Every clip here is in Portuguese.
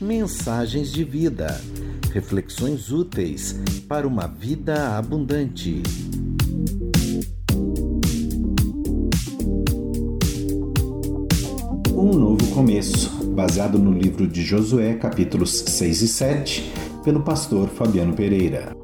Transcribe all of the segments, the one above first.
Mensagens de vida. Reflexões úteis para uma vida abundante. Um novo começo, baseado no livro de Josué, capítulos 6 e 7, pelo pastor Fabiano Pereira.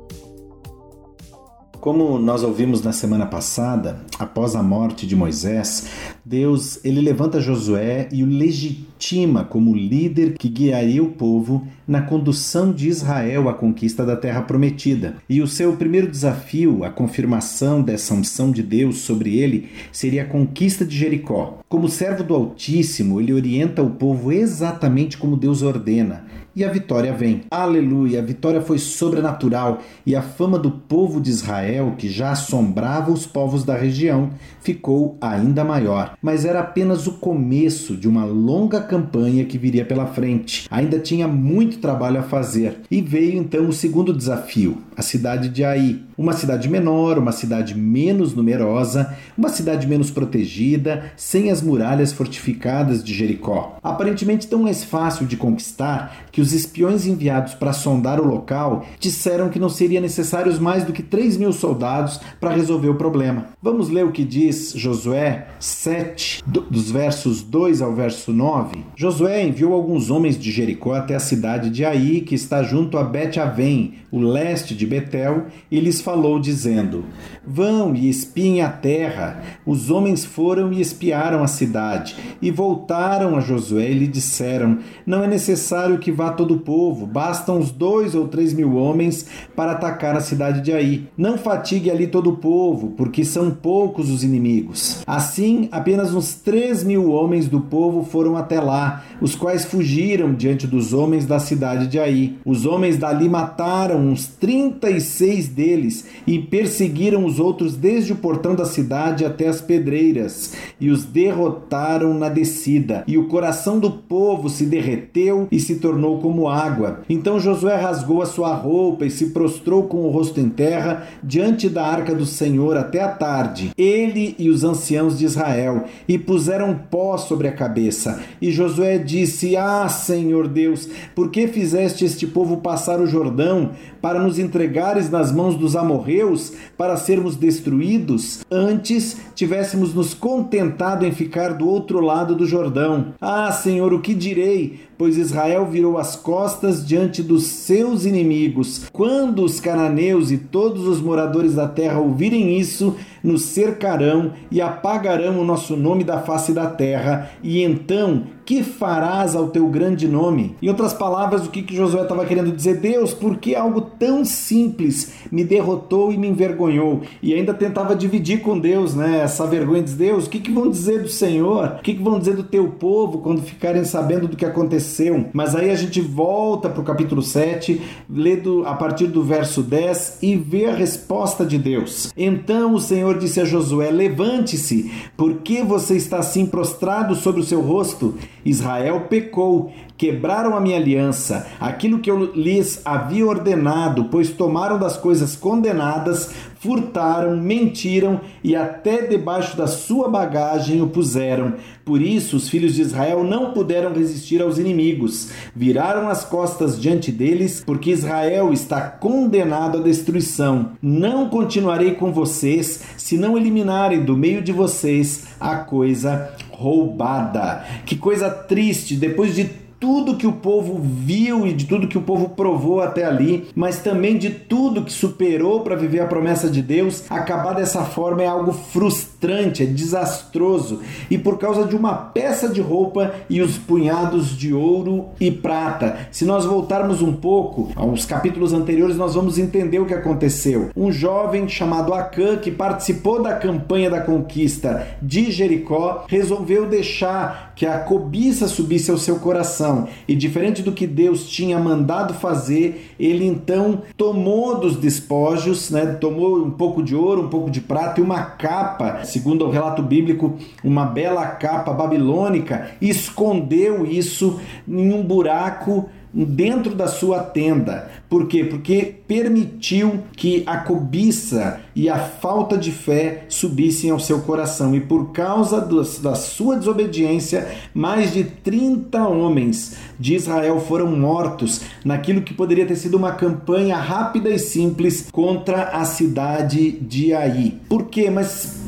Como nós ouvimos na semana passada, após a morte de Moisés, Deus ele levanta Josué e o legitima como líder que guiaria o povo na condução de Israel à conquista da terra prometida. E o seu primeiro desafio, a confirmação dessa unção de Deus sobre ele, seria a conquista de Jericó. Como servo do Altíssimo, ele orienta o povo exatamente como Deus ordena e a vitória vem. Aleluia! A vitória foi sobrenatural e a fama do povo de Israel, que já assombrava os povos da região, ficou ainda maior. Mas era apenas o começo de uma longa campanha que viria pela frente. Ainda tinha muito trabalho a fazer. E veio então o segundo desafio, a cidade de Ai. Uma cidade menor, uma cidade menos numerosa, uma cidade menos protegida, sem as muralhas fortificadas de Jericó. Aparentemente tão mais fácil de conquistar que os espiões enviados para sondar o local disseram que não seria necessários mais do que 3 mil soldados para resolver o problema. Vamos ler o que diz Josué 7, dos versos 2 ao verso 9. Josué enviou alguns homens de Jericó até a cidade de Ai, que está junto a Bet-Avém, o leste de Betel, e lhes falou, dizendo: Vão e espiem a terra. Os homens foram e espiaram a cidade, e voltaram a Josué e lhe disseram: Não é necessário que vá todo o povo, bastam os dois ou três mil homens para atacar a cidade de Aí. Não fatigue ali todo o povo, porque são poucos os inimigos. Assim, apenas uns três mil homens do povo foram até lá, os quais fugiram diante dos homens da cidade de Aí. Os homens dali mataram uns trinta e seis deles e perseguiram os outros desde o portão da cidade até as pedreiras e os derrotaram na descida. E o coração do povo se derreteu e se tornou como água. Então Josué rasgou a sua roupa e se prostrou com o rosto em terra da arca do Senhor até a tarde. Ele e os anciãos de Israel e puseram pó sobre a cabeça. E Josué disse: Ah, Senhor Deus, por que fizeste este povo passar o Jordão para nos entregares nas mãos dos amorreus para sermos destruídos? Antes tivéssemos nos contentado em ficar do outro lado do Jordão. Ah, Senhor, o que direi? Pois Israel virou as costas diante dos seus inimigos. Quando os cananeus e todos os moradores da terra ouvirem isso, nos cercarão e apagarão o nosso nome da face da terra, e então que farás ao teu grande nome? Em outras palavras, o que, que Josué estava querendo dizer? Deus, por que algo tão simples me derrotou e me envergonhou? E ainda tentava dividir com Deus né, essa vergonha. Diz, Deus, o que, que vão dizer do Senhor? O que, que vão dizer do teu povo quando ficarem sabendo do que aconteceu? Mas aí a gente volta para o capítulo 7, lê do, a partir do verso 10 e vê a resposta de Deus. Então o Senhor disse a Josué: Levante-se, porque você está assim prostrado sobre o seu rosto? Israel pecou, quebraram a minha aliança, aquilo que eu lhes havia ordenado, pois tomaram das coisas condenadas, furtaram, mentiram e até debaixo da sua bagagem o puseram. Por isso os filhos de Israel não puderam resistir aos inimigos, viraram as costas diante deles, porque Israel está condenado à destruição. Não continuarei com vocês se não eliminarem do meio de vocês a coisa roubada. Que coisa triste, depois de tudo que o povo viu e de tudo que o povo provou até ali, mas também de tudo que superou para viver a promessa de Deus, acabar dessa forma é algo frustrante, é desastroso. E por causa de uma peça de roupa e os punhados de ouro e prata. Se nós voltarmos um pouco aos capítulos anteriores, nós vamos entender o que aconteceu. Um jovem chamado Acã, que participou da campanha da conquista de Jericó, resolveu deixar que a cobiça subisse ao seu coração. E diferente do que Deus tinha mandado fazer, ele então tomou dos despojos, né, tomou um pouco de ouro, um pouco de prata e uma capa, segundo o relato bíblico, uma bela capa babilônica, escondeu isso em um buraco dentro da sua tenda. Por quê? Porque permitiu que a cobiça e a falta de fé subissem ao seu coração. E por causa da sua desobediência, mais de 30 homens de Israel foram mortos naquilo que poderia ter sido uma campanha rápida e simples contra a cidade de Ai. Por quê? Mas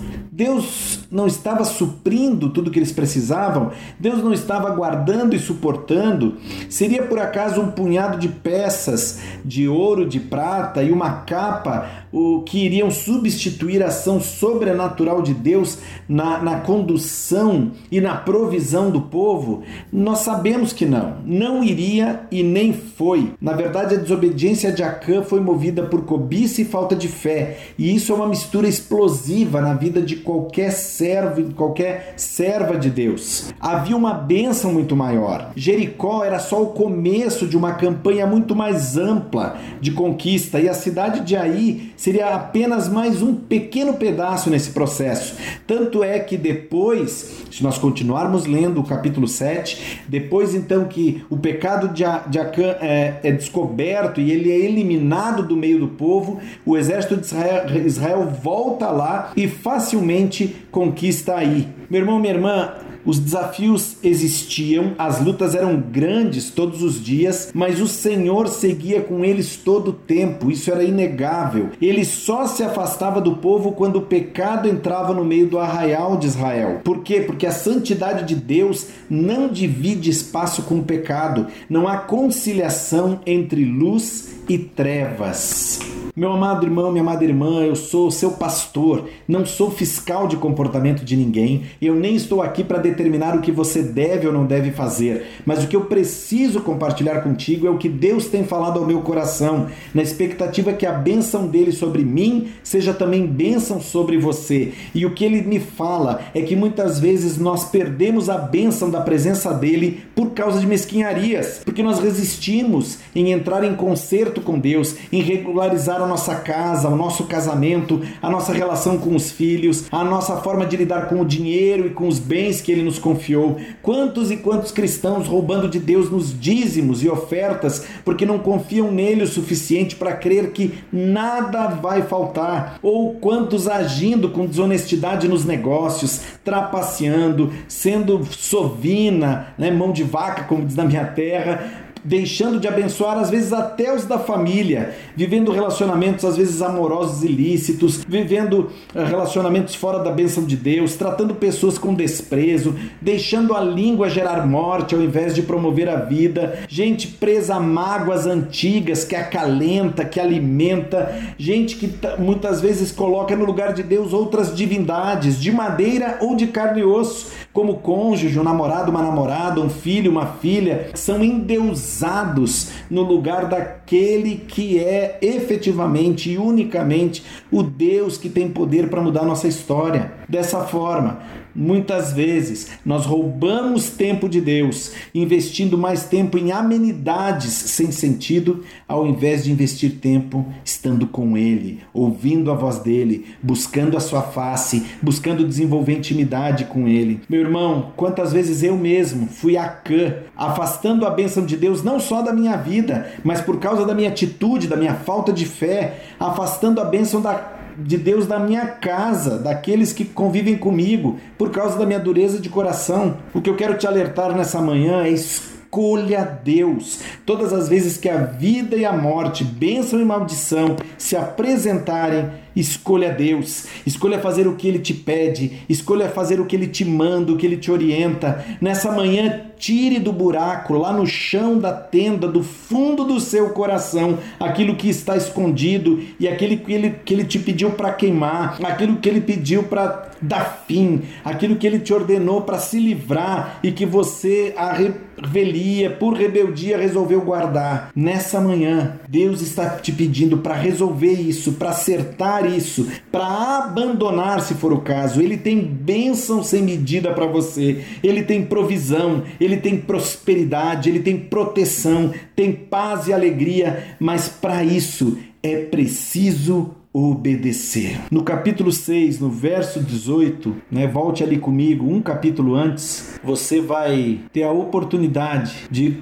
Deus não estava suprindo tudo que eles precisavam? Deus não estava guardando e suportando? Seria por acaso um punhado de peças de ouro, de prata e uma capa o que iriam substituir a ação sobrenatural de Deus na, na condução e na provisão do povo? Nós sabemos que não. Não iria e nem foi. Na verdade, a desobediência de Acã foi movida por cobiça e falta de fé. E isso é uma mistura explosiva na vida de qualquer servo, qualquer serva de Deus. Havia uma bênção muito maior. Jericó era só o começo de uma campanha muito mais ampla de conquista e a cidade de Aí seria apenas mais um pequeno pedaço nesse processo. Tanto é que depois, se nós continuarmos lendo o capítulo 7, depois então que o pecado de Acã é, é descoberto e ele é eliminado do meio do povo, o exército de Israel, Israel volta lá e facilmente conquista aí. Meu irmão, minha irmã, os desafios existiam, as lutas eram grandes todos os dias, mas o Senhor seguia com eles todo o tempo, isso era inegável. Ele só se afastava do povo quando o pecado entrava no meio do arraial de Israel. Por quê? Porque a santidade de Deus não divide espaço com o pecado, não há conciliação entre luz e trevas. Meu amado irmão, minha amada irmã, eu sou seu pastor, não sou fiscal de comportamento de ninguém, eu nem estou aqui para determinar o que você deve ou não deve fazer, mas o que eu preciso compartilhar contigo é o que Deus tem falado ao meu coração, na expectativa que a bênção dele sobre mim seja também bênção sobre você. E o que ele me fala é que muitas vezes nós perdemos a bênção da presença dele por causa de mesquinharias, porque nós resistimos em entrar em conserto com Deus, em regularizar a nossa casa, o nosso casamento, a nossa relação com os filhos, a nossa forma de lidar com o dinheiro e com os bens que Ele nos confiou. Quantos e quantos cristãos roubando de Deus nos dízimos e ofertas porque não confiam nele o suficiente para crer que nada vai faltar? Ou quantos agindo com desonestidade nos negócios, trapaceando, sendo sovina, né, mão de vaca, como diz na minha terra, deixando de abençoar às vezes até os da família, vivendo relacionamentos às vezes amorosos ilícitos, vivendo eh, relacionamentos fora da bênção de Deus, tratando pessoas com desprezo, deixando a língua gerar morte ao invés de promover a vida, gente presa a mágoas antigas que acalenta, que alimenta, gente que muitas vezes coloca no lugar de Deus outras divindades, de madeira ou de carne e osso, como cônjuge, um namorado, uma namorada, um filho, uma filha, são endeusados usados no lugar daquele que é efetivamente e unicamente o Deus que tem poder para mudar nossa história. Dessa forma, Muitas vezes nós roubamos tempo de Deus, investindo mais tempo em amenidades sem sentido, ao invés de investir tempo estando com Ele, ouvindo a voz dele, buscando a sua face, buscando desenvolver intimidade com Ele. Meu irmão, quantas vezes eu mesmo fui a cã, afastando a bênção de Deus não só da minha vida, mas por causa da minha atitude, da minha falta de fé, afastando a bênção da de Deus da minha casa, daqueles que convivem comigo, por causa da minha dureza de coração. O que eu quero te alertar nessa manhã é escolha Deus. Todas as vezes que a vida e a morte, bênção e maldição se apresentarem, escolha Deus. Escolha fazer o que ele te pede, escolha fazer o que ele te manda, o que ele te orienta. Nessa manhã, tire do buraco, lá no chão da tenda, do fundo do seu coração, aquilo que está escondido e aquele que ele, que ele te pediu para queimar, aquilo que ele pediu para dar fim, aquilo que ele te ordenou para se livrar e que você, a revelia, por rebeldia, resolveu guardar. Nessa manhã, Deus está te pedindo para resolver isso, para acertar isso, para abandonar, se for o caso. Ele tem bênção sem medida para você, ele tem provisão, ele ele tem prosperidade, ele tem proteção, tem paz e alegria, mas para isso é preciso obedecer. No capítulo 6, no verso 18, né, volte ali comigo, um capítulo antes, você vai ter a oportunidade de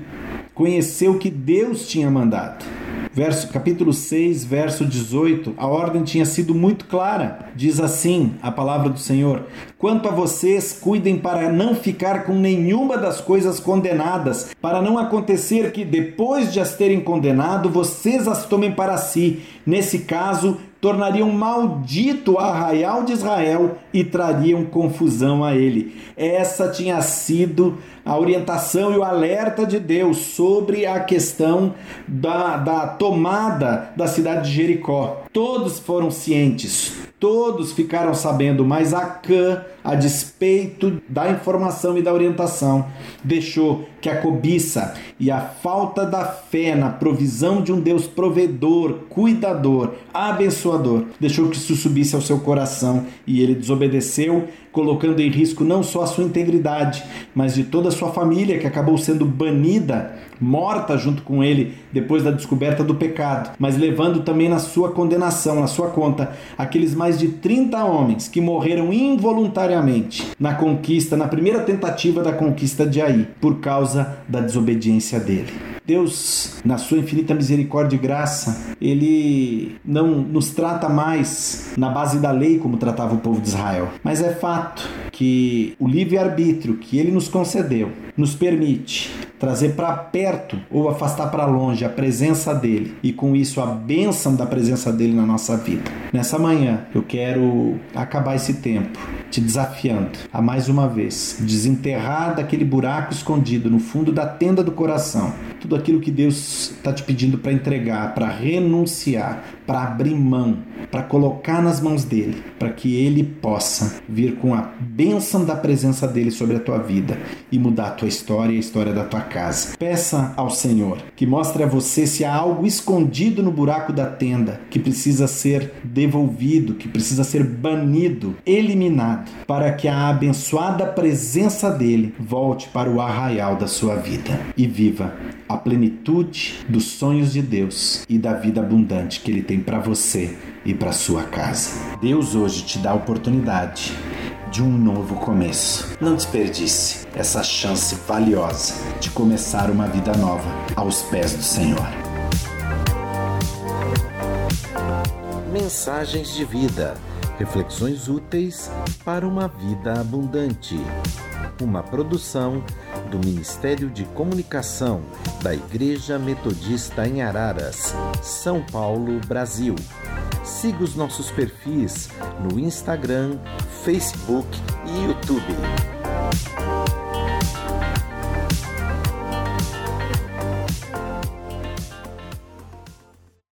conheceu que Deus tinha mandado. Verso, capítulo 6, verso 18, a ordem tinha sido muito clara. Diz assim a palavra do Senhor: Quanto a vocês, cuidem para não ficar com nenhuma das coisas condenadas, para não acontecer que, depois de as terem condenado, vocês as tomem para si. Nesse caso, tornariam maldito o arraial de Israel e trariam confusão a ele. Essa tinha sido a orientação e o alerta de Deus sobre a questão da, da tomada da cidade de Jericó. Todos foram cientes, todos ficaram sabendo, mas Acã, a despeito da informação e da orientação, deixou que a cobiça e a falta da fé na provisão de um Deus provedor, cuidador, abençoador, deixou que isso subisse ao seu coração e ele desobedeceu, colocando em risco não só a sua integridade, mas de toda a sua família que acabou sendo banida, morta junto com ele depois da descoberta do pecado, mas levando também na sua condenação, na sua conta, aqueles mais de 30 homens que morreram involuntariamente na conquista, na primeira tentativa da conquista de Aí, por causa da desobediência dele. Deus, na sua infinita misericórdia e graça, ele não nos trata mais na base da lei como tratava o povo de Israel. Mas é fato que o livre-arbítrio que ele nos concedeu nos permite trazer para perto ou afastar para longe a presença dele e com isso a bênção da presença dele na nossa vida. Nessa manhã eu quero acabar esse tempo te desafiando a mais uma vez desenterrar daquele buraco escondido no fundo da tenda do coração tudo aquilo que Deus está te pedindo para entregar, para renunciar, para abrir mão, para colocar nas mãos dele, para que ele possa vir com a bênção da presença dele sobre a tua vida e mudar a tua história e a história da tua casa. Peça ao Senhor que mostre a você se há algo escondido no buraco da tenda que precisa ser devolvido, que precisa ser banido, eliminado, para que a abençoada presença dele volte para o arraial da sua vida e viva a plenitude dos sonhos de Deus e da vida abundante que ele para você e para sua casa. Deus hoje te dá a oportunidade de um novo começo. Não desperdice essa chance valiosa de começar uma vida nova aos pés do Senhor. Mensagens de vida. Reflexões úteis para uma vida abundante. Uma produção do Ministério de Comunicação da Igreja Metodista em Araras, São Paulo, Brasil. Siga os nossos perfis no Instagram, Facebook e YouTube.